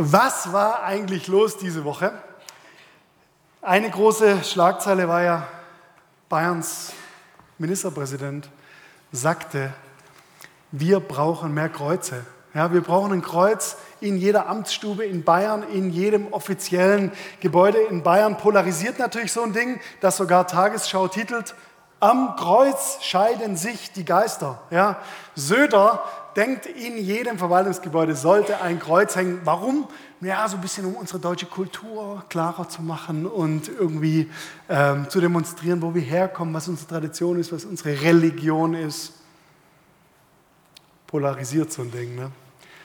Was war eigentlich los diese Woche? Eine große Schlagzeile war ja, Bayerns Ministerpräsident sagte, wir brauchen mehr Kreuze. Ja, wir brauchen ein Kreuz in jeder Amtsstube in Bayern, in jedem offiziellen Gebäude in Bayern. Polarisiert natürlich so ein Ding, das sogar Tagesschau titelt, am Kreuz scheiden sich die Geister. Ja, Söder denkt, in jedem Verwaltungsgebäude sollte ein Kreuz hängen. Warum? Ja, so ein bisschen, um unsere deutsche Kultur klarer zu machen und irgendwie ähm, zu demonstrieren, wo wir herkommen, was unsere Tradition ist, was unsere Religion ist. Polarisiert so ein Ding. Ne?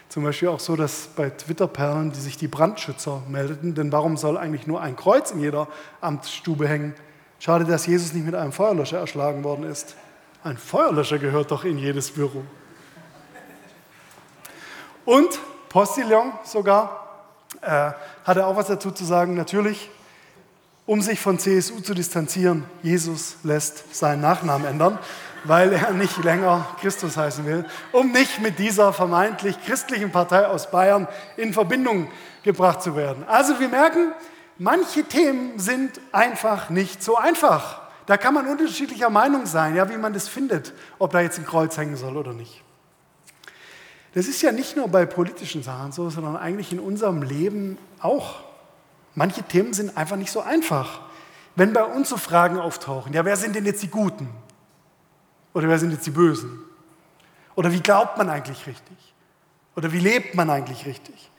Zum Beispiel auch so, dass bei Twitter-Perlen, die sich die Brandschützer meldeten, denn warum soll eigentlich nur ein Kreuz in jeder Amtsstube hängen? Schade, dass Jesus nicht mit einem Feuerlöscher erschlagen worden ist. Ein Feuerlöscher gehört doch in jedes Büro. Und Postillon sogar äh, hatte auch was dazu zu sagen. Natürlich, um sich von CSU zu distanzieren, Jesus lässt seinen Nachnamen ändern, weil er nicht länger Christus heißen will, um nicht mit dieser vermeintlich christlichen Partei aus Bayern in Verbindung gebracht zu werden. Also wir merken, manche Themen sind einfach nicht so einfach. Da kann man unterschiedlicher Meinung sein, ja, wie man das findet, ob da jetzt ein Kreuz hängen soll oder nicht. Das ist ja nicht nur bei politischen Sachen so, sondern eigentlich in unserem Leben auch. Manche Themen sind einfach nicht so einfach. Wenn bei uns so Fragen auftauchen, ja, wer sind denn jetzt die Guten? Oder wer sind jetzt die Bösen? Oder wie glaubt man eigentlich richtig? Oder wie lebt man eigentlich richtig?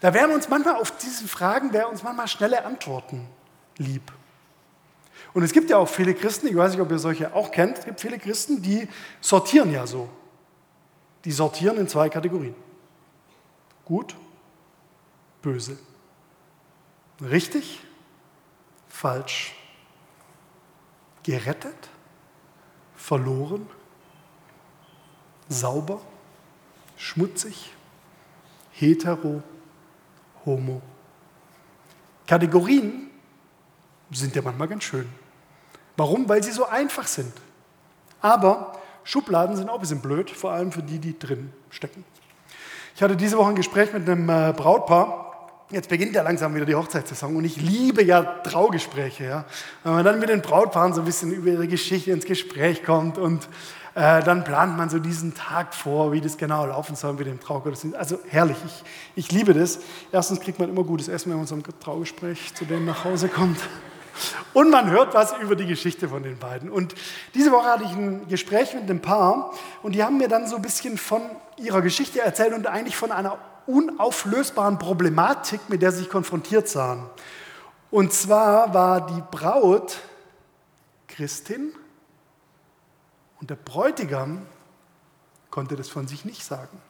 Da wären uns manchmal auf diese Fragen, wären uns manchmal schnelle Antworten lieb. Und es gibt ja auch viele Christen, ich weiß nicht, ob ihr solche auch kennt, es gibt viele Christen, die sortieren ja so. Die sortieren in zwei Kategorien. Gut, böse. Richtig, falsch. Gerettet, verloren, sauber, schmutzig, hetero, homo. Kategorien sind ja manchmal ganz schön. Warum? Weil sie so einfach sind. Aber Schubladen sind auch ein bisschen blöd, vor allem für die, die drin stecken. Ich hatte diese Woche ein Gespräch mit einem äh, Brautpaar. Jetzt beginnt ja langsam wieder die Hochzeitssaison und ich liebe ja Traugespräche. Ja? Wenn man dann mit den Brautpaaren so ein bisschen über ihre Geschichte ins Gespräch kommt und äh, dann plant man so diesen Tag vor, wie das genau laufen soll mit dem Traugottesdienst. Also herrlich, ich, ich liebe das. Erstens kriegt man immer gutes Essen, wenn man so ein Traugespräch zu denen nach Hause kommt. Und man hört was über die Geschichte von den beiden. Und diese Woche hatte ich ein Gespräch mit einem Paar und die haben mir dann so ein bisschen von ihrer Geschichte erzählt und eigentlich von einer unauflösbaren Problematik, mit der sie sich konfrontiert sahen. Und zwar war die Braut Christin und der Bräutigam konnte das von sich nicht sagen.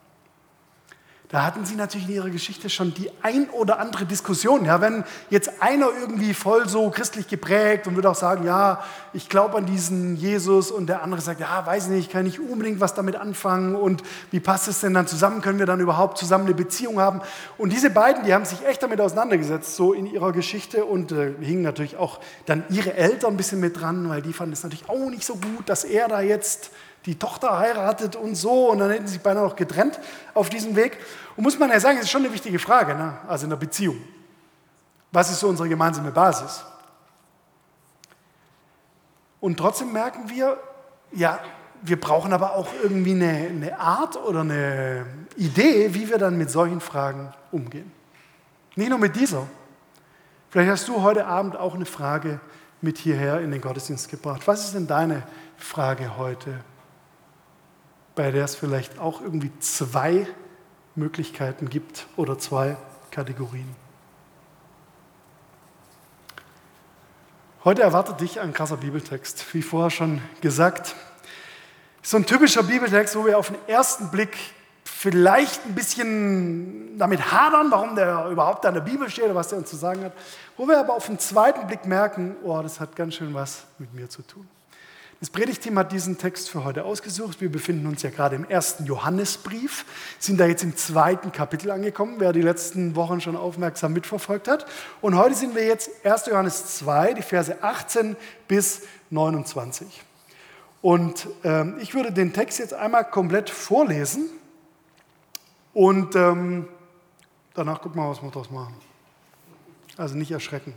Da hatten sie natürlich in ihrer Geschichte schon die ein oder andere Diskussion. Ja, wenn jetzt einer irgendwie voll so christlich geprägt und würde auch sagen, ja, ich glaube an diesen Jesus und der andere sagt, ja, weiß nicht, kann ich unbedingt was damit anfangen und wie passt es denn dann zusammen? Können wir dann überhaupt zusammen eine Beziehung haben? Und diese beiden, die haben sich echt damit auseinandergesetzt, so in ihrer Geschichte und äh, hingen natürlich auch dann ihre Eltern ein bisschen mit dran, weil die fanden es natürlich auch nicht so gut, dass er da jetzt die Tochter heiratet und so und dann hätten sie sich beinahe noch getrennt auf diesem Weg. Und muss man ja sagen, es ist schon eine wichtige Frage, ne? also in der Beziehung. Was ist so unsere gemeinsame Basis? Und trotzdem merken wir, ja, wir brauchen aber auch irgendwie eine, eine Art oder eine Idee, wie wir dann mit solchen Fragen umgehen. Nicht nur mit dieser. Vielleicht hast du heute Abend auch eine Frage mit hierher in den Gottesdienst gebracht. Was ist denn deine Frage heute? Bei der es vielleicht auch irgendwie zwei Möglichkeiten gibt oder zwei Kategorien. Heute erwartet dich ein krasser Bibeltext, wie vorher schon gesagt. So ein typischer Bibeltext, wo wir auf den ersten Blick vielleicht ein bisschen damit hadern, warum der überhaupt da in der Bibel steht oder was der uns zu sagen hat, wo wir aber auf den zweiten Blick merken, oh, das hat ganz schön was mit mir zu tun. Das Predigteam hat diesen Text für heute ausgesucht. Wir befinden uns ja gerade im ersten Johannesbrief, sind da jetzt im zweiten Kapitel angekommen, wer die letzten Wochen schon aufmerksam mitverfolgt hat. Und heute sind wir jetzt 1. Johannes 2, die Verse 18 bis 29. Und ähm, ich würde den Text jetzt einmal komplett vorlesen und ähm, Danach gucken wir, was wir daraus machen. Also nicht erschrecken.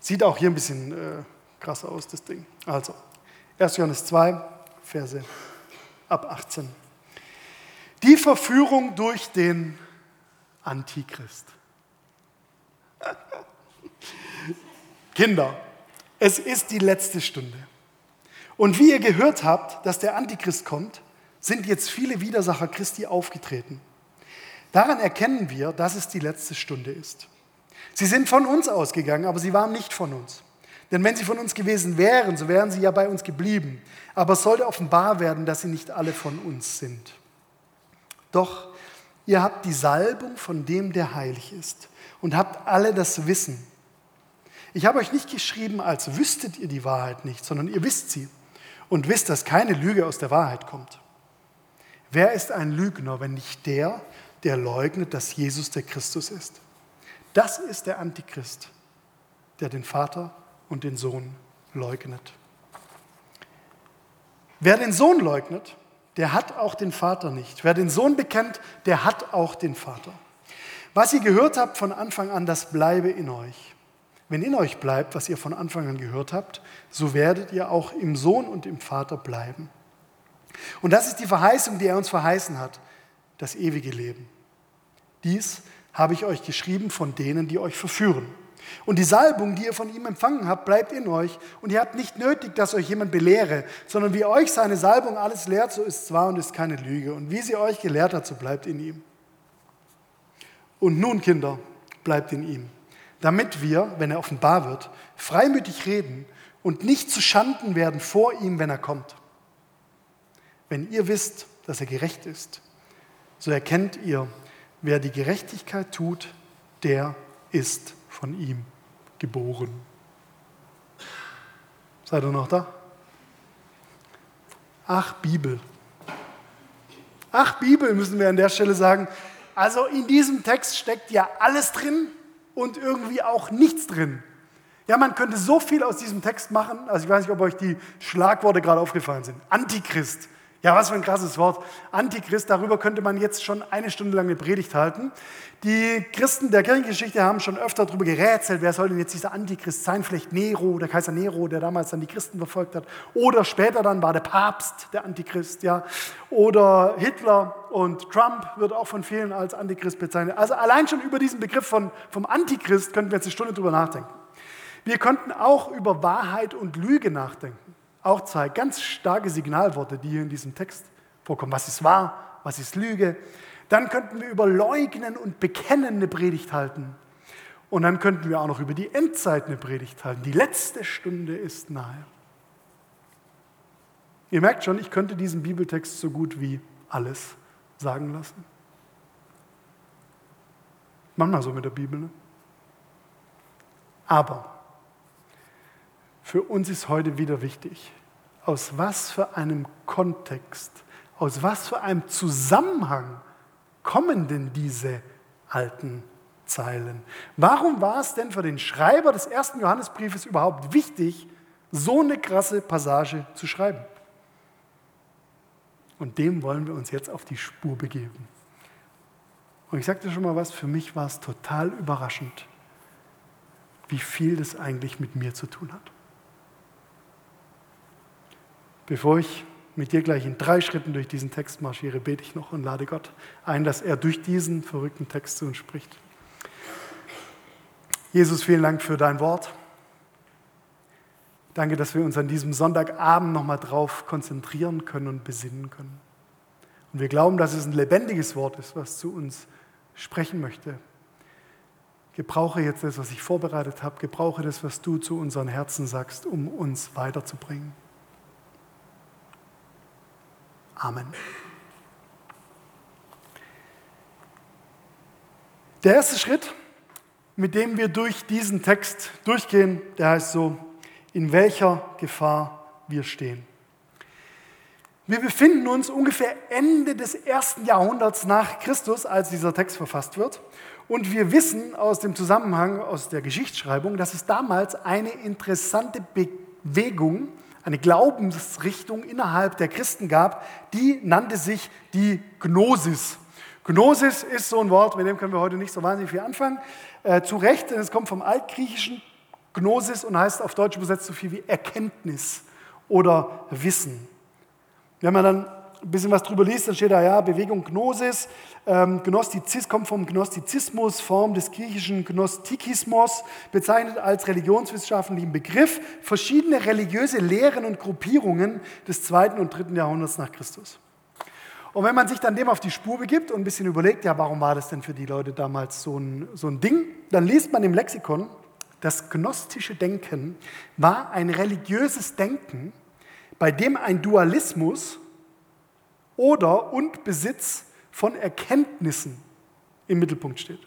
Sieht auch hier ein bisschen äh, krass aus, das Ding. Also, 1. Johannes 2, Verse ab 18. Die Verführung durch den Antichrist. Kinder, es ist die letzte Stunde. Und wie ihr gehört habt, dass der Antichrist kommt, sind jetzt viele Widersacher Christi aufgetreten. Daran erkennen wir, dass es die letzte Stunde ist. Sie sind von uns ausgegangen, aber sie waren nicht von uns. Denn wenn sie von uns gewesen wären, so wären sie ja bei uns geblieben. Aber es sollte offenbar werden, dass sie nicht alle von uns sind. Doch ihr habt die Salbung von dem, der heilig ist, und habt alle das Wissen. Ich habe euch nicht geschrieben, als wüsstet ihr die Wahrheit nicht, sondern ihr wisst sie und wisst, dass keine Lüge aus der Wahrheit kommt. Wer ist ein Lügner, wenn nicht der, der leugnet, dass Jesus der Christus ist? Das ist der Antichrist, der den Vater und den Sohn leugnet. Wer den Sohn leugnet, der hat auch den Vater nicht. Wer den Sohn bekennt, der hat auch den Vater. Was ihr gehört habt von Anfang an, das bleibe in euch. Wenn in euch bleibt, was ihr von Anfang an gehört habt, so werdet ihr auch im Sohn und im Vater bleiben. Und das ist die Verheißung, die er uns verheißen hat, das ewige Leben. Dies habe ich euch geschrieben von denen, die euch verführen. Und die Salbung, die ihr von ihm empfangen habt, bleibt in euch. Und ihr habt nicht nötig, dass euch jemand belehre, sondern wie euch seine Salbung alles lehrt, so ist es wahr und ist keine Lüge. Und wie sie euch gelehrt hat, so bleibt in ihm. Und nun, Kinder, bleibt in ihm, damit wir, wenn er offenbar wird, freimütig reden und nicht zu Schanden werden vor ihm, wenn er kommt. Wenn ihr wisst, dass er gerecht ist, so erkennt ihr, wer die Gerechtigkeit tut, der ist von ihm geboren. Seid ihr noch da? Ach, Bibel. Ach, Bibel müssen wir an der Stelle sagen. Also in diesem Text steckt ja alles drin und irgendwie auch nichts drin. Ja, man könnte so viel aus diesem Text machen. Also ich weiß nicht, ob euch die Schlagworte gerade aufgefallen sind. Antichrist, ja, was für ein krasses Wort. Antichrist, darüber könnte man jetzt schon eine Stunde lang eine Predigt halten. Die Christen der Kirchengeschichte haben schon öfter darüber gerätselt, wer soll denn jetzt dieser Antichrist sein? Vielleicht Nero, der Kaiser Nero, der damals dann die Christen verfolgt hat. Oder später dann war der Papst der Antichrist, ja. Oder Hitler und Trump wird auch von vielen als Antichrist bezeichnet. Also allein schon über diesen Begriff von, vom Antichrist könnten wir jetzt eine Stunde drüber nachdenken. Wir könnten auch über Wahrheit und Lüge nachdenken auch zwei ganz starke Signalworte, die hier in diesem Text vorkommen. Was ist wahr? Was ist Lüge? Dann könnten wir über Leugnen und Bekennen eine Predigt halten. Und dann könnten wir auch noch über die Endzeit eine Predigt halten. Die letzte Stunde ist nahe. Ihr merkt schon, ich könnte diesen Bibeltext so gut wie alles sagen lassen. Manchmal so mit der Bibel. Ne? Aber für uns ist heute wieder wichtig, aus was für einem Kontext, aus was für einem Zusammenhang kommen denn diese alten Zeilen? Warum war es denn für den Schreiber des ersten Johannesbriefes überhaupt wichtig, so eine krasse Passage zu schreiben? Und dem wollen wir uns jetzt auf die Spur begeben. Und ich sagte schon mal was, für mich war es total überraschend, wie viel das eigentlich mit mir zu tun hat. Bevor ich mit dir gleich in drei Schritten durch diesen Text marschiere, bete ich noch und lade Gott ein, dass er durch diesen verrückten Text zu uns spricht. Jesus, vielen Dank für dein Wort. Danke, dass wir uns an diesem Sonntagabend nochmal drauf konzentrieren können und besinnen können. Und wir glauben, dass es ein lebendiges Wort ist, was zu uns sprechen möchte. Gebrauche jetzt das, was ich vorbereitet habe. Gebrauche das, was du zu unseren Herzen sagst, um uns weiterzubringen. Amen. Der erste Schritt, mit dem wir durch diesen Text durchgehen, der heißt so, in welcher Gefahr wir stehen. Wir befinden uns ungefähr Ende des ersten Jahrhunderts nach Christus, als dieser Text verfasst wird. Und wir wissen aus dem Zusammenhang, aus der Geschichtsschreibung, dass es damals eine interessante Bewegung eine Glaubensrichtung innerhalb der Christen gab, die nannte sich die Gnosis. Gnosis ist so ein Wort, mit dem können wir heute nicht so wahnsinnig viel anfangen. Äh, zu Recht, denn es kommt vom Altgriechischen Gnosis und heißt auf Deutsch übersetzt so viel wie Erkenntnis oder Wissen. Wenn man dann ein bisschen was drüber liest, dann steht da, ja, Bewegung Gnosis. Ähm, Gnostizis kommt vom Gnostizismus, Form des griechischen Gnostikismus, bezeichnet als religionswissenschaftlichen Begriff verschiedene religiöse Lehren und Gruppierungen des zweiten und dritten Jahrhunderts nach Christus. Und wenn man sich dann dem auf die Spur begibt und ein bisschen überlegt, ja, warum war das denn für die Leute damals so ein, so ein Ding, dann liest man im Lexikon, das gnostische Denken war ein religiöses Denken, bei dem ein Dualismus oder und Besitz von Erkenntnissen im Mittelpunkt steht.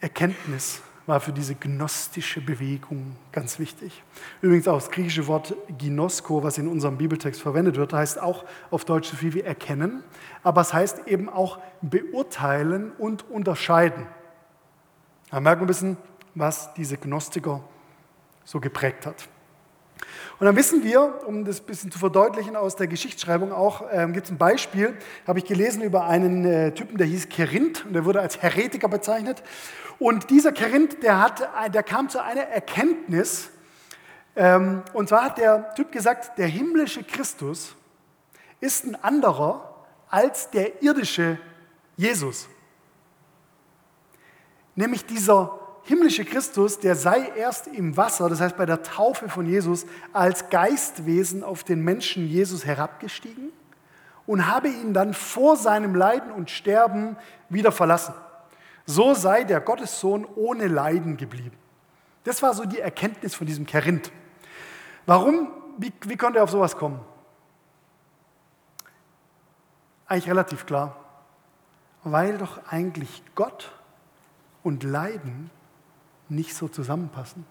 Erkenntnis war für diese gnostische Bewegung ganz wichtig. Übrigens auch das griechische Wort ginosko, was in unserem Bibeltext verwendet wird, heißt auch auf Deutsch so viel wie erkennen, aber es heißt eben auch beurteilen und unterscheiden. Da merken wir ein bisschen, was diese Gnostiker so geprägt hat. Und dann wissen wir, um das ein bisschen zu verdeutlichen aus der Geschichtsschreibung auch, ähm, gibt es ein Beispiel, habe ich gelesen über einen äh, Typen, der hieß Kerinth und der wurde als Heretiker bezeichnet. Und dieser Kerinth, der, hat, der kam zu einer Erkenntnis, ähm, und zwar hat der Typ gesagt, der himmlische Christus ist ein anderer als der irdische Jesus. Nämlich dieser himmlische Christus, der sei erst im Wasser, das heißt bei der Taufe von Jesus, als Geistwesen auf den Menschen Jesus herabgestiegen und habe ihn dann vor seinem Leiden und Sterben wieder verlassen. So sei der Gottessohn ohne Leiden geblieben. Das war so die Erkenntnis von diesem Kerinth. Warum? Wie, wie konnte er auf sowas kommen? Eigentlich relativ klar. Weil doch eigentlich Gott und Leiden nicht so zusammenpassen.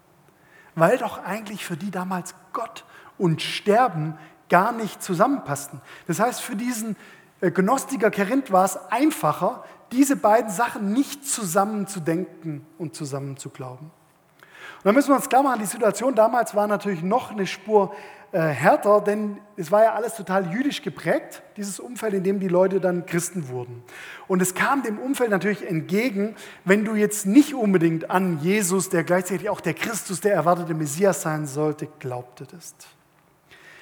Weil doch eigentlich für die damals Gott und Sterben gar nicht zusammenpassten. Das heißt, für diesen äh, Gnostiker Kerinth war es einfacher, diese beiden Sachen nicht zusammen zu denken und zusammen zu glauben. Und dann müssen wir uns klar machen, die Situation damals war natürlich noch eine Spur äh, härter, denn es war ja alles total jüdisch geprägt, dieses Umfeld, in dem die Leute dann Christen wurden. Und es kam dem Umfeld natürlich entgegen, wenn du jetzt nicht unbedingt an Jesus, der gleichzeitig auch der Christus, der erwartete Messias sein sollte, glaubtest.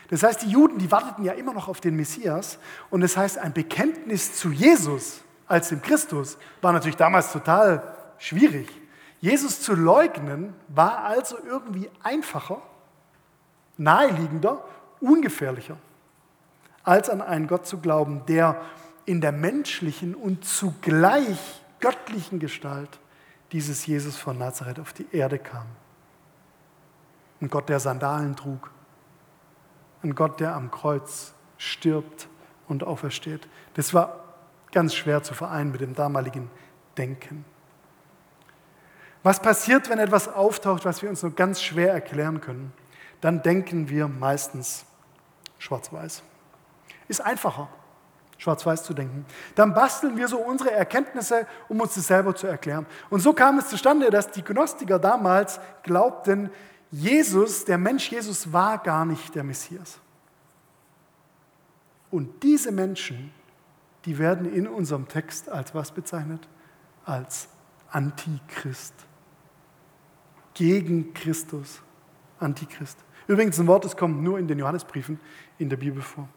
Das heißt, die Juden, die warteten ja immer noch auf den Messias. Und das heißt, ein Bekenntnis zu Jesus als dem Christus war natürlich damals total schwierig. Jesus zu leugnen war also irgendwie einfacher naheliegender, ungefährlicher, als an einen Gott zu glauben, der in der menschlichen und zugleich göttlichen Gestalt dieses Jesus von Nazareth auf die Erde kam. Ein Gott, der Sandalen trug. Ein Gott, der am Kreuz stirbt und aufersteht. Das war ganz schwer zu vereinen mit dem damaligen Denken. Was passiert, wenn etwas auftaucht, was wir uns nur ganz schwer erklären können? dann denken wir meistens schwarz-weiß. Ist einfacher, schwarz-weiß zu denken. Dann basteln wir so unsere Erkenntnisse, um uns das selber zu erklären. Und so kam es zustande, dass die Gnostiker damals glaubten, Jesus, der Mensch Jesus, war gar nicht der Messias. Und diese Menschen, die werden in unserem Text als was bezeichnet? Als Antichrist. Gegen Christus. Antichrist. Übrigens ein Wort, das kommt nur in den Johannesbriefen in der Bibel vor.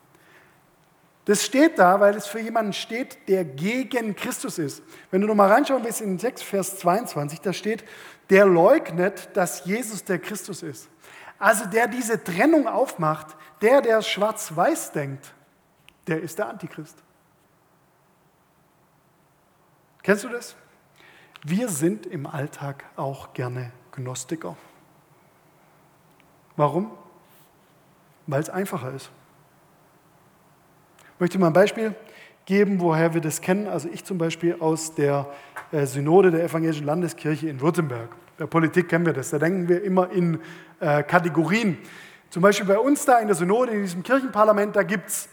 Das steht da, weil es für jemanden steht, der gegen Christus ist. Wenn du nochmal reinschauen willst in den Text, Vers 22, da steht, der leugnet, dass Jesus der Christus ist. Also der diese Trennung aufmacht, der, der schwarz-weiß denkt, der ist der Antichrist. Kennst du das? Wir sind im Alltag auch gerne Gnostiker. Warum? Weil es einfacher ist. Ich möchte mal ein Beispiel geben, woher wir das kennen. Also ich zum Beispiel aus der äh, Synode der Evangelischen Landeskirche in Württemberg. Der Politik kennen wir das. Da denken wir immer in äh, Kategorien. Zum Beispiel bei uns da in der Synode, in diesem Kirchenparlament, da gibt es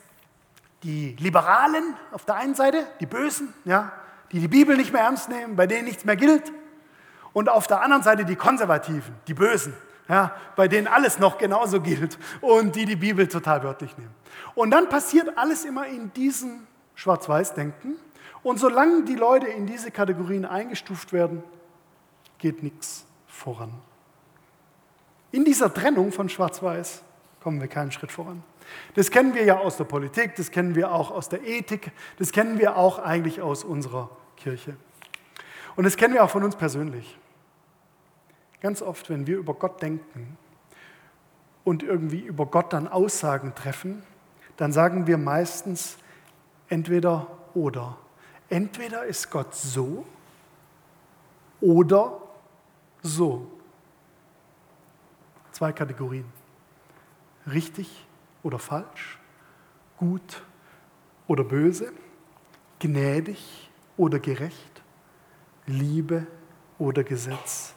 die Liberalen auf der einen Seite, die Bösen, ja, die die Bibel nicht mehr ernst nehmen, bei denen nichts mehr gilt. Und auf der anderen Seite die Konservativen, die Bösen, ja, bei denen alles noch genauso gilt und die die Bibel total wörtlich nehmen. Und dann passiert alles immer in diesem Schwarz-Weiß-Denken. Und solange die Leute in diese Kategorien eingestuft werden, geht nichts voran. In dieser Trennung von Schwarz-Weiß kommen wir keinen Schritt voran. Das kennen wir ja aus der Politik, das kennen wir auch aus der Ethik, das kennen wir auch eigentlich aus unserer Kirche. Und das kennen wir auch von uns persönlich. Ganz oft, wenn wir über Gott denken und irgendwie über Gott dann Aussagen treffen, dann sagen wir meistens entweder oder. Entweder ist Gott so oder so. Zwei Kategorien. Richtig oder falsch, gut oder böse, gnädig oder gerecht, Liebe oder Gesetz,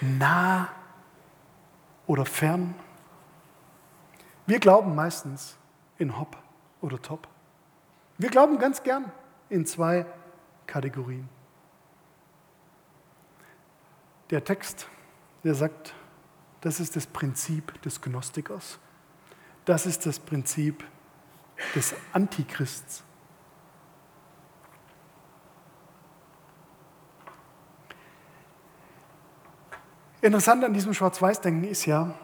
nah oder fern. Wir glauben meistens in Hop oder Top. Wir glauben ganz gern in zwei Kategorien. Der Text, der sagt, das ist das Prinzip des Gnostikers. Das ist das Prinzip des Antichrists. Interessant an diesem Schwarz-Weiß-Denken ist ja,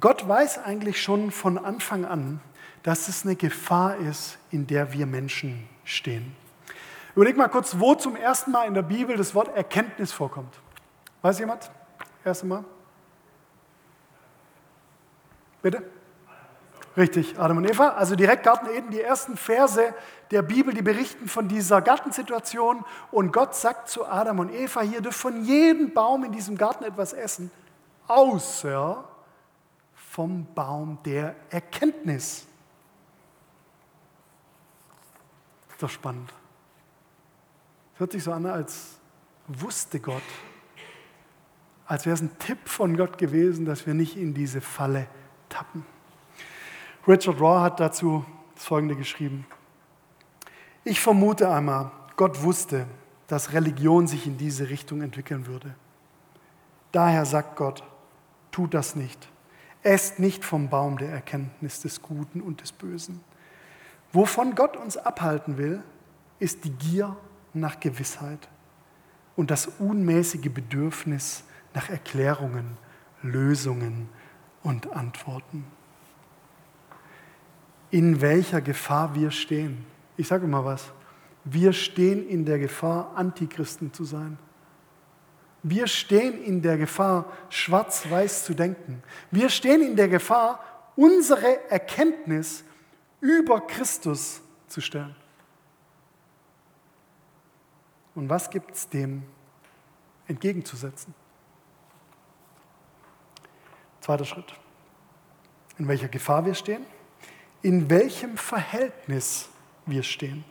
Gott weiß eigentlich schon von Anfang an, dass es eine Gefahr ist, in der wir Menschen stehen. Überleg mal kurz, wo zum ersten Mal in der Bibel das Wort Erkenntnis vorkommt. Weiß jemand? Erste Mal? Bitte? Richtig, Adam und Eva. Also direkt Garten Eden, die ersten Verse der Bibel, die berichten von dieser Gartensituation. Und Gott sagt zu Adam und Eva, hier dürft von jedem Baum in diesem Garten etwas essen, außer vom Baum der Erkenntnis. ist doch spannend. Hört sich so an, als wusste Gott, als wäre es ein Tipp von Gott gewesen, dass wir nicht in diese Falle tappen. Richard Raw hat dazu das Folgende geschrieben. Ich vermute einmal, Gott wusste, dass Religion sich in diese Richtung entwickeln würde. Daher sagt Gott, tut das nicht. Esst nicht vom Baum der Erkenntnis des Guten und des Bösen. Wovon Gott uns abhalten will, ist die Gier nach Gewissheit und das unmäßige Bedürfnis nach Erklärungen, Lösungen und Antworten. In welcher Gefahr wir stehen. Ich sage immer was. Wir stehen in der Gefahr, Antichristen zu sein. Wir stehen in der Gefahr, schwarz-weiß zu denken. Wir stehen in der Gefahr, unsere Erkenntnis über Christus zu stellen. Und was gibt es dem entgegenzusetzen? Zweiter Schritt. In welcher Gefahr wir stehen, in welchem Verhältnis wir stehen.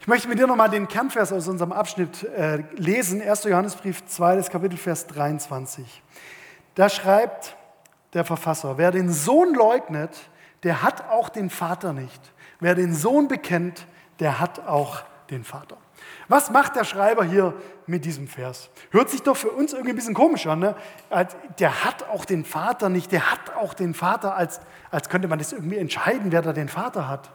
Ich möchte mit dir nochmal den Kernvers aus unserem Abschnitt äh, lesen, 1. Johannesbrief 2, das Kapitel Vers 23. Da schreibt der Verfasser, wer den Sohn leugnet, der hat auch den Vater nicht. Wer den Sohn bekennt, der hat auch den Vater. Was macht der Schreiber hier mit diesem Vers? Hört sich doch für uns irgendwie ein bisschen komisch an. Ne? Der hat auch den Vater nicht, der hat auch den Vater, als, als könnte man das irgendwie entscheiden, wer da den Vater hat.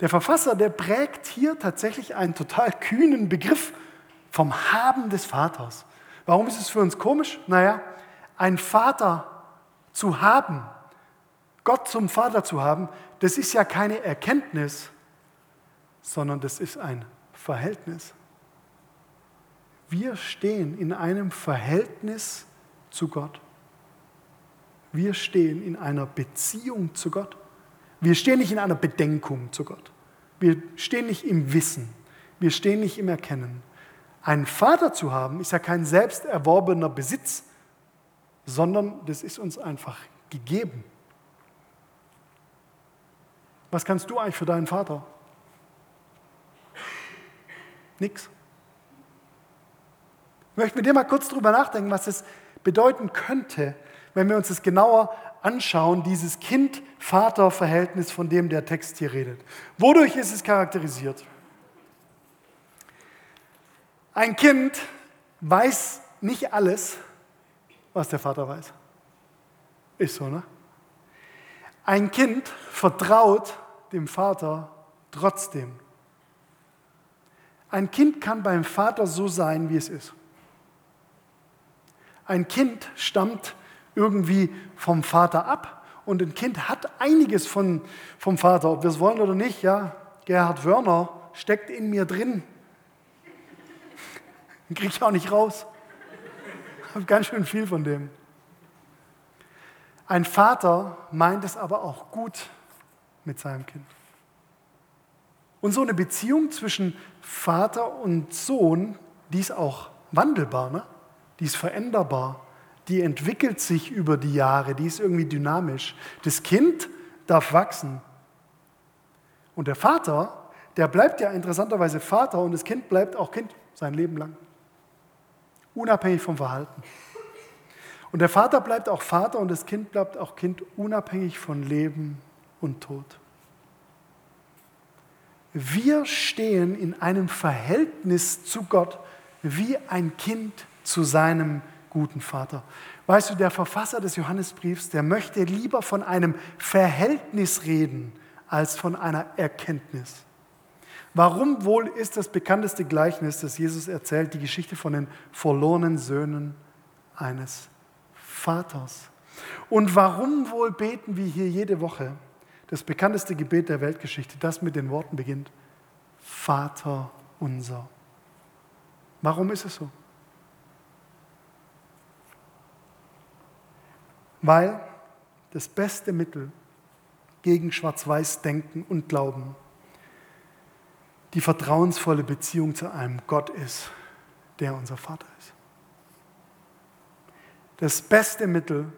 Der Verfasser, der prägt hier tatsächlich einen total kühnen Begriff vom Haben des Vaters. Warum ist es für uns komisch? Naja, ein Vater zu haben, Gott zum Vater zu haben, das ist ja keine Erkenntnis, sondern das ist ein Verhältnis. Wir stehen in einem Verhältnis zu Gott. Wir stehen in einer Beziehung zu Gott. Wir stehen nicht in einer Bedenkung zu Gott. Wir stehen nicht im Wissen. Wir stehen nicht im Erkennen. Einen Vater zu haben, ist ja kein selbst erworbener Besitz, sondern das ist uns einfach gegeben. Was kannst du eigentlich für deinen Vater? Nix. Ich möchte mit dir mal kurz darüber nachdenken, was es bedeuten könnte, wenn wir uns das genauer anschauen, dieses Kind-Vater-Verhältnis, von dem der Text hier redet. Wodurch ist es charakterisiert? Ein Kind weiß nicht alles, was der Vater weiß. Ist so, ne? Ein Kind vertraut dem Vater trotzdem. Ein Kind kann beim Vater so sein, wie es ist. Ein Kind stammt irgendwie vom Vater ab und ein Kind hat einiges von, vom Vater, ob wir es wollen oder nicht. Ja, Gerhard Wörner steckt in mir drin. Den kriege ich auch nicht raus. Ich habe ganz schön viel von dem. Ein Vater meint es aber auch gut mit seinem Kind. Und so eine Beziehung zwischen Vater und Sohn, die ist auch wandelbar, ne? die ist veränderbar, die entwickelt sich über die Jahre, die ist irgendwie dynamisch. Das Kind darf wachsen. Und der Vater, der bleibt ja interessanterweise Vater und das Kind bleibt auch Kind sein Leben lang. Unabhängig vom Verhalten. Und der Vater bleibt auch Vater und das Kind bleibt auch Kind unabhängig von Leben und Tod. Wir stehen in einem Verhältnis zu Gott wie ein Kind zu seinem guten Vater. Weißt du, der Verfasser des Johannesbriefs, der möchte lieber von einem Verhältnis reden als von einer Erkenntnis. Warum wohl ist das bekannteste Gleichnis, das Jesus erzählt, die Geschichte von den verlorenen Söhnen eines Vaters? Und warum wohl beten wir hier jede Woche das bekannteste Gebet der Weltgeschichte, das mit den Worten beginnt, Vater unser. Warum ist es so? Weil das beste Mittel gegen Schwarz-Weiß-Denken und Glauben die vertrauensvolle Beziehung zu einem Gott ist, der unser Vater ist. Das beste Mittel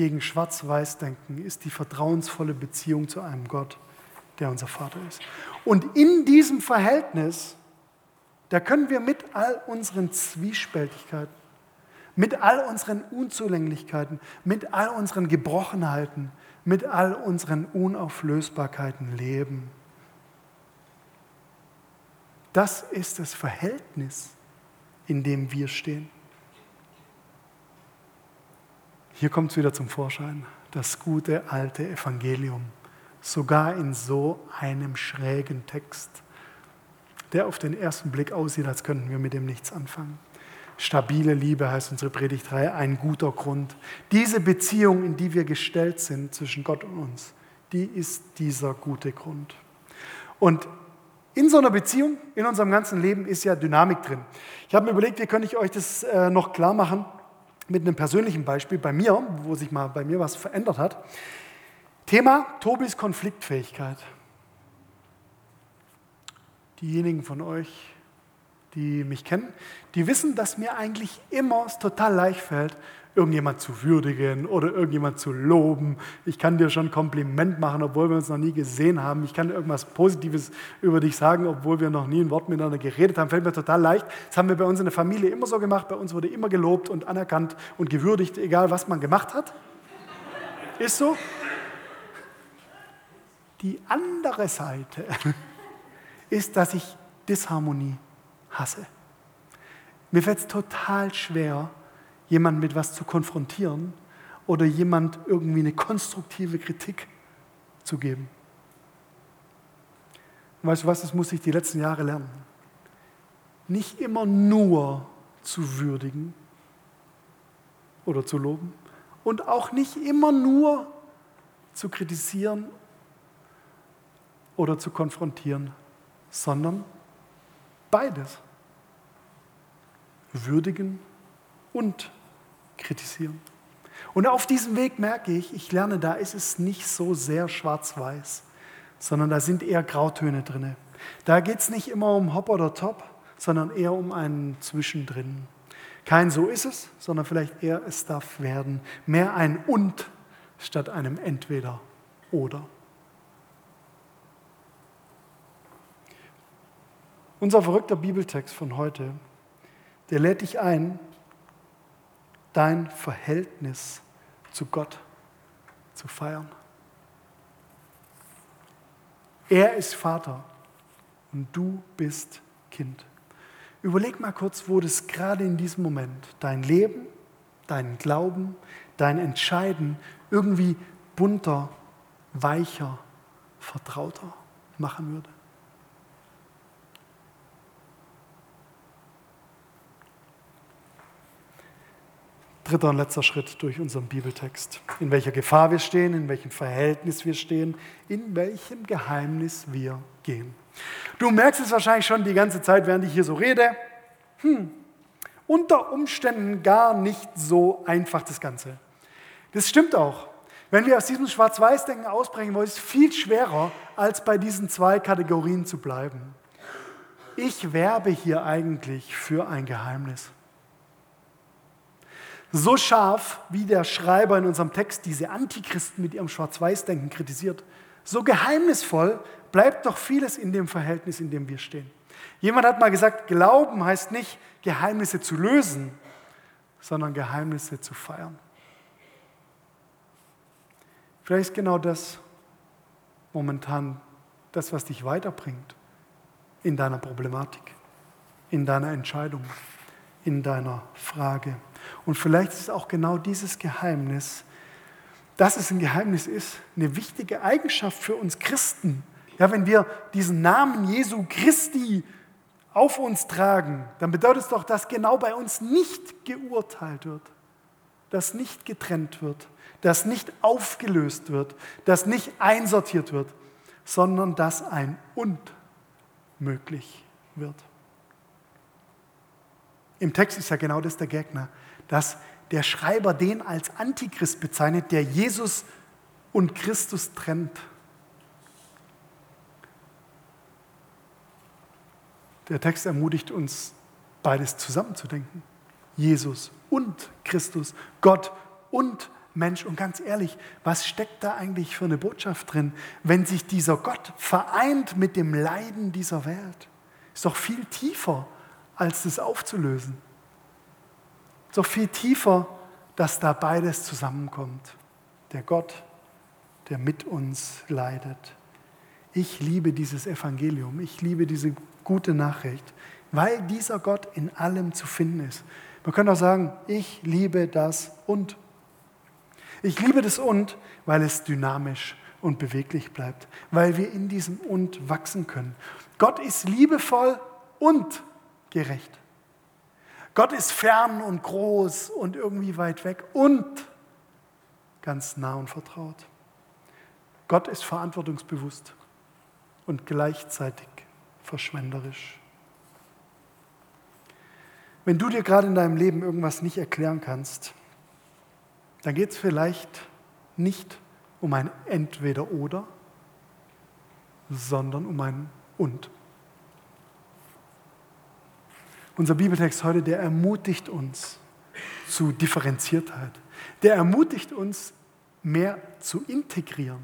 gegen Schwarz-Weiß-Denken ist die vertrauensvolle Beziehung zu einem Gott, der unser Vater ist. Und in diesem Verhältnis, da können wir mit all unseren Zwiespältigkeiten, mit all unseren Unzulänglichkeiten, mit all unseren Gebrochenheiten, mit all unseren Unauflösbarkeiten leben. Das ist das Verhältnis, in dem wir stehen. Hier kommt es wieder zum Vorschein, das gute alte Evangelium, sogar in so einem schrägen Text, der auf den ersten Blick aussieht, als könnten wir mit dem nichts anfangen. Stabile Liebe heißt unsere Predigtreihe, ein guter Grund. Diese Beziehung, in die wir gestellt sind zwischen Gott und uns, die ist dieser gute Grund. Und in so einer Beziehung, in unserem ganzen Leben, ist ja Dynamik drin. Ich habe mir überlegt, wie könnte ich euch das äh, noch klar machen mit einem persönlichen Beispiel bei mir, wo sich mal bei mir was verändert hat. Thema Tobis Konfliktfähigkeit. Diejenigen von euch, die mich kennen, die wissen, dass mir eigentlich immer es total leicht fällt, irgendjemand zu würdigen oder irgendjemand zu loben. Ich kann dir schon Kompliment machen, obwohl wir uns noch nie gesehen haben. Ich kann irgendwas Positives über dich sagen, obwohl wir noch nie ein Wort miteinander geredet haben. Fällt mir total leicht. Das haben wir bei uns in der Familie immer so gemacht. Bei uns wurde immer gelobt und anerkannt und gewürdigt, egal was man gemacht hat. Ist so. Die andere Seite ist, dass ich Disharmonie hasse. Mir fällt es total schwer, jemanden mit was zu konfrontieren oder jemand irgendwie eine konstruktive Kritik zu geben. Weißt du was, das muss ich die letzten Jahre lernen. Nicht immer nur zu würdigen oder zu loben und auch nicht immer nur zu kritisieren oder zu konfrontieren, sondern beides. Würdigen und kritisieren. Und auf diesem Weg merke ich, ich lerne, da ist es nicht so sehr schwarz-weiß, sondern da sind eher Grautöne drin. Da geht es nicht immer um Hop oder Top, sondern eher um einen Zwischendrin. Kein so ist es, sondern vielleicht eher es darf werden. Mehr ein und statt einem entweder oder. Unser verrückter Bibeltext von heute, der lädt dich ein, dein Verhältnis zu Gott zu feiern. Er ist Vater und du bist Kind. Überleg mal kurz, wo das gerade in diesem Moment dein Leben, deinen Glauben, dein Entscheiden irgendwie bunter, weicher, vertrauter machen würde. Dritter und letzter Schritt durch unseren Bibeltext. In welcher Gefahr wir stehen, in welchem Verhältnis wir stehen, in welchem Geheimnis wir gehen. Du merkst es wahrscheinlich schon die ganze Zeit, während ich hier so rede. Hm, unter Umständen gar nicht so einfach das Ganze. Das stimmt auch. Wenn wir aus diesem Schwarz-Weiß-Denken ausbrechen wollen, ist es viel schwerer, als bei diesen zwei Kategorien zu bleiben. Ich werbe hier eigentlich für ein Geheimnis. So scharf, wie der Schreiber in unserem Text diese Antichristen mit ihrem Schwarz-Weiß-Denken kritisiert, so geheimnisvoll bleibt doch vieles in dem Verhältnis, in dem wir stehen. Jemand hat mal gesagt, Glauben heißt nicht, Geheimnisse zu lösen, sondern Geheimnisse zu feiern. Vielleicht ist genau das momentan das, was dich weiterbringt in deiner Problematik, in deiner Entscheidung, in deiner Frage. Und vielleicht ist auch genau dieses Geheimnis, dass es ein Geheimnis ist, eine wichtige Eigenschaft für uns Christen. Ja, wenn wir diesen Namen Jesu Christi auf uns tragen, dann bedeutet es doch, dass genau bei uns nicht geurteilt wird, dass nicht getrennt wird, dass nicht aufgelöst wird, dass nicht einsortiert wird, sondern dass ein Und möglich wird. Im Text ist ja genau das der Gegner, dass der Schreiber den als Antichrist bezeichnet, der Jesus und Christus trennt. Der Text ermutigt uns, beides zusammenzudenken. Jesus und Christus, Gott und Mensch. Und ganz ehrlich, was steckt da eigentlich für eine Botschaft drin, wenn sich dieser Gott vereint mit dem Leiden dieser Welt? Ist doch viel tiefer, als das aufzulösen. Doch viel tiefer, dass da beides zusammenkommt. Der Gott, der mit uns leidet. Ich liebe dieses Evangelium. Ich liebe diese gute Nachricht, weil dieser Gott in allem zu finden ist. Man könnte auch sagen, ich liebe das und. Ich liebe das und, weil es dynamisch und beweglich bleibt, weil wir in diesem und wachsen können. Gott ist liebevoll und gerecht. Gott ist fern und groß und irgendwie weit weg und ganz nah und vertraut. Gott ist verantwortungsbewusst und gleichzeitig verschwenderisch. Wenn du dir gerade in deinem Leben irgendwas nicht erklären kannst, dann geht es vielleicht nicht um ein Entweder-Oder, sondern um ein Und. Unser Bibeltext heute, der ermutigt uns zu Differenziertheit. Der ermutigt uns, mehr zu integrieren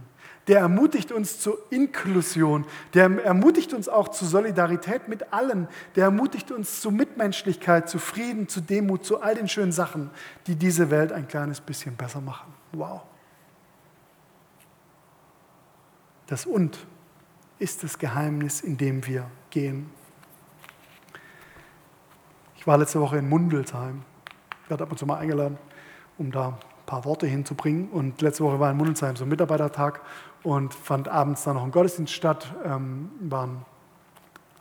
der ermutigt uns zur Inklusion, der ermutigt uns auch zu Solidarität mit allen, der ermutigt uns zu Mitmenschlichkeit, zu Frieden, zu Demut, zu all den schönen Sachen, die diese Welt ein kleines bisschen besser machen. Wow. Das Und ist das Geheimnis, in dem wir gehen. Ich war letzte Woche in Mundelsheim. Ich werde ab und zu mal eingeladen, um da ein paar Worte hinzubringen. Und letzte Woche war in Mundelsheim so ein Mitarbeitertag und fand abends dann noch ein Gottesdienst statt. Ähm, waren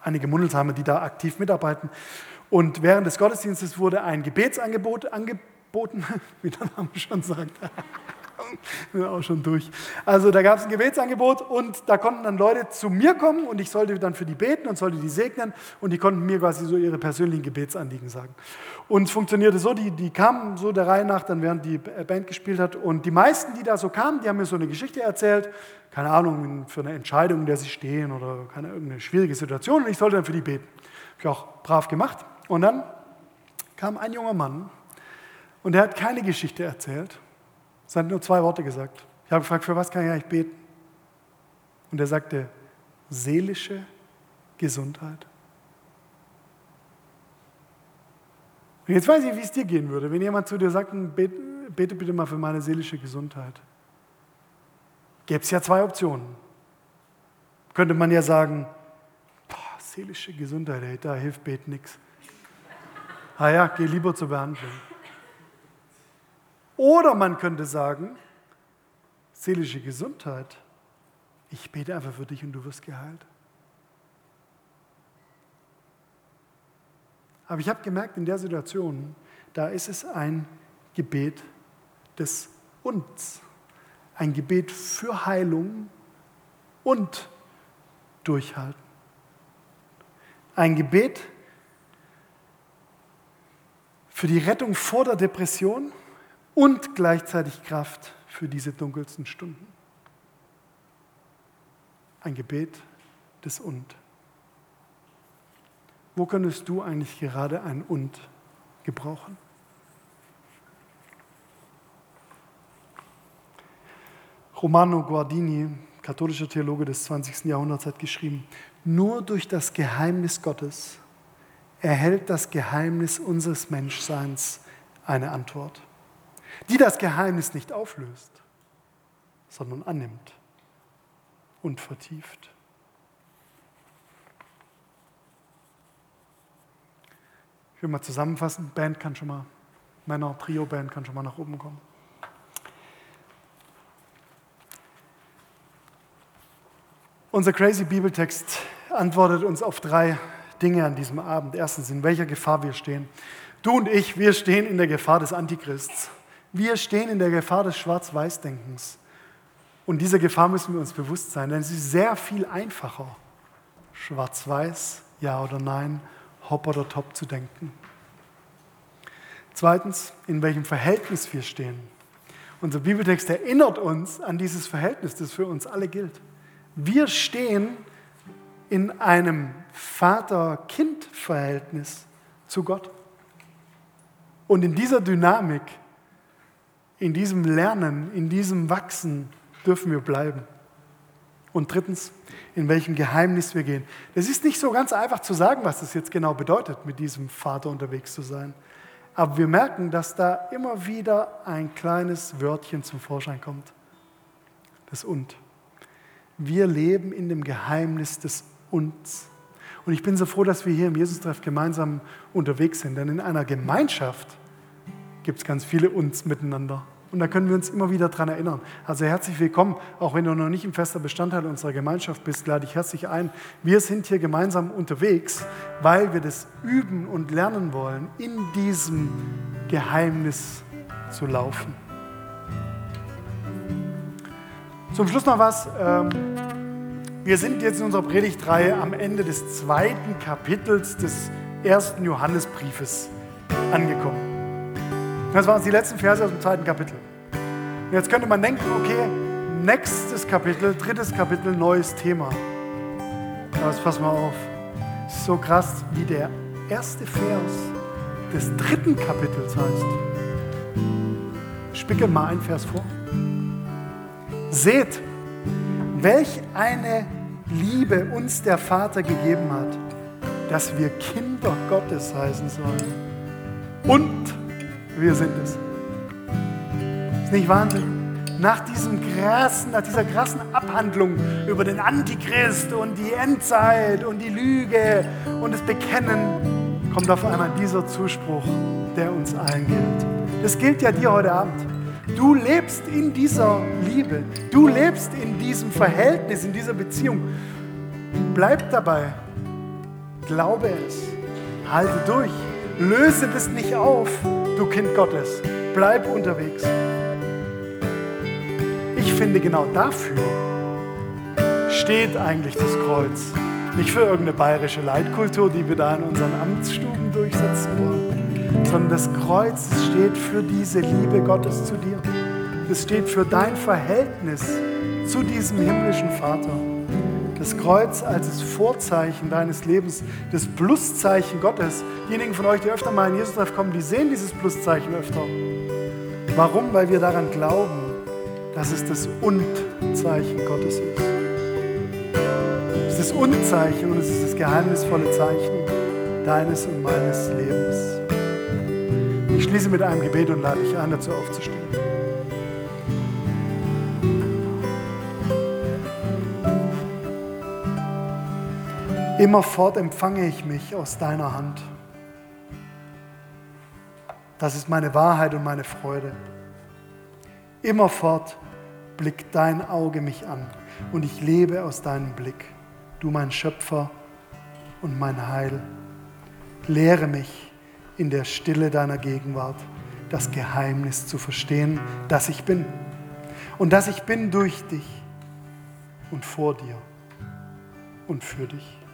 einige Mundelsheimer, die da aktiv mitarbeiten. Und während des Gottesdienstes wurde ein Gebetsangebot angeboten, wie der Name schon sagt. bin auch schon durch. Also da gab es ein Gebetsangebot und da konnten dann Leute zu mir kommen und ich sollte dann für die beten und sollte die segnen und die konnten mir quasi so ihre persönlichen Gebetsanliegen sagen. Und es funktionierte so, die, die kamen so der Reihe nach, dann während die Band gespielt hat und die meisten, die da so kamen, die haben mir so eine Geschichte erzählt, keine Ahnung, für eine Entscheidung, in der sie stehen oder keine irgendeine schwierige Situation und ich sollte dann für die beten. Habe ich auch brav gemacht und dann kam ein junger Mann und der hat keine Geschichte erzählt, es hat nur zwei Worte gesagt. Ich habe gefragt, für was kann ich eigentlich beten? Und er sagte, seelische Gesundheit. Und jetzt weiß ich, wie es dir gehen würde, wenn jemand zu dir sagt, bete, bete bitte mal für meine seelische Gesundheit. Gäbe es ja zwei Optionen. Könnte man ja sagen, boah, seelische Gesundheit, ey, da hilft Beten nichts. Ah ja, geh lieber zur Behandlung. Oder man könnte sagen, seelische Gesundheit. Ich bete einfach für dich und du wirst geheilt. Aber ich habe gemerkt, in der Situation, da ist es ein Gebet des Uns. Ein Gebet für Heilung und Durchhalten. Ein Gebet für die Rettung vor der Depression und gleichzeitig Kraft für diese dunkelsten Stunden. Ein Gebet des Und. Wo könntest du eigentlich gerade ein Und gebrauchen? Romano Guardini, katholischer Theologe des 20. Jahrhunderts, hat geschrieben, nur durch das Geheimnis Gottes erhält das Geheimnis unseres Menschseins eine Antwort, die das Geheimnis nicht auflöst, sondern annimmt und vertieft. Ich will mal zusammenfassen. Band kann schon mal, Männer, Trio-Band kann schon mal nach oben kommen. Unser Crazy Bibeltext antwortet uns auf drei Dinge an diesem Abend. Erstens, in welcher Gefahr wir stehen. Du und ich, wir stehen in der Gefahr des Antichrists. Wir stehen in der Gefahr des Schwarz-Weiß-Denkens. Und dieser Gefahr müssen wir uns bewusst sein, denn es ist sehr viel einfacher, schwarz-weiß, ja oder nein, hopp oder top zu denken. Zweitens, in welchem Verhältnis wir stehen. Unser Bibeltext erinnert uns an dieses Verhältnis, das für uns alle gilt. Wir stehen in einem Vater-Kind-Verhältnis zu Gott. Und in dieser Dynamik, in diesem Lernen, in diesem Wachsen dürfen wir bleiben. Und drittens, in welchem Geheimnis wir gehen. Es ist nicht so ganz einfach zu sagen, was das jetzt genau bedeutet, mit diesem Vater unterwegs zu sein. Aber wir merken, dass da immer wieder ein kleines Wörtchen zum Vorschein kommt. Das Und. Wir leben in dem Geheimnis des Uns. Und ich bin so froh, dass wir hier im Jesus-Treff gemeinsam unterwegs sind, denn in einer Gemeinschaft gibt es ganz viele Uns miteinander. Und da können wir uns immer wieder daran erinnern. Also herzlich willkommen, auch wenn du noch nicht ein fester Bestandteil unserer Gemeinschaft bist, lade ich herzlich ein. Wir sind hier gemeinsam unterwegs, weil wir das üben und lernen wollen, in diesem Geheimnis zu laufen. Zum Schluss noch was. Ähm, wir sind jetzt in unserer Predigtreihe am Ende des zweiten Kapitels des ersten Johannesbriefes angekommen. Das waren die letzten Verse aus dem zweiten Kapitel. Jetzt könnte man denken, okay, nächstes Kapitel, drittes Kapitel, neues Thema. Aber jetzt pass mal auf. Es ist so krass, wie der erste Vers des dritten Kapitels heißt. Spicke mal ein Vers vor. Seht, welch eine Liebe uns der Vater gegeben hat, dass wir Kinder Gottes heißen sollen. Und wir sind es. Ist nicht Wahnsinn? Nach diesem krassen, nach dieser krassen Abhandlung über den Antichrist und die Endzeit und die Lüge und das Bekennen kommt auf einmal dieser Zuspruch, der uns allen gilt. Das gilt ja dir heute Abend. Du lebst in dieser Liebe. Du lebst in diesem Verhältnis, in dieser Beziehung. Bleib dabei. Glaube es. Halte durch. Löse das nicht auf, du Kind Gottes. Bleib unterwegs. Ich finde, genau dafür steht eigentlich das Kreuz. Nicht für irgendeine bayerische Leitkultur, die wir da in unseren Amtsstuben durchsetzen wollen sondern das Kreuz steht für diese Liebe Gottes zu dir. Es steht für dein Verhältnis zu diesem himmlischen Vater. Das Kreuz als das Vorzeichen deines Lebens, das Pluszeichen Gottes. Diejenigen von euch, die öfter mal in Jesus kommen, die sehen dieses Pluszeichen öfter. Warum? Weil wir daran glauben, dass es das Und-Zeichen Gottes ist. Es ist das Und-Zeichen und es ist das geheimnisvolle Zeichen deines und meines Lebens. Ich schließe mit einem Gebet und lade dich ein, dazu aufzustehen. Immerfort empfange ich mich aus deiner Hand. Das ist meine Wahrheit und meine Freude. Immerfort blickt dein Auge mich an und ich lebe aus deinem Blick. Du mein Schöpfer und mein Heil. Lehre mich in der Stille deiner Gegenwart das Geheimnis zu verstehen, dass ich bin. Und dass ich bin durch dich und vor dir und für dich.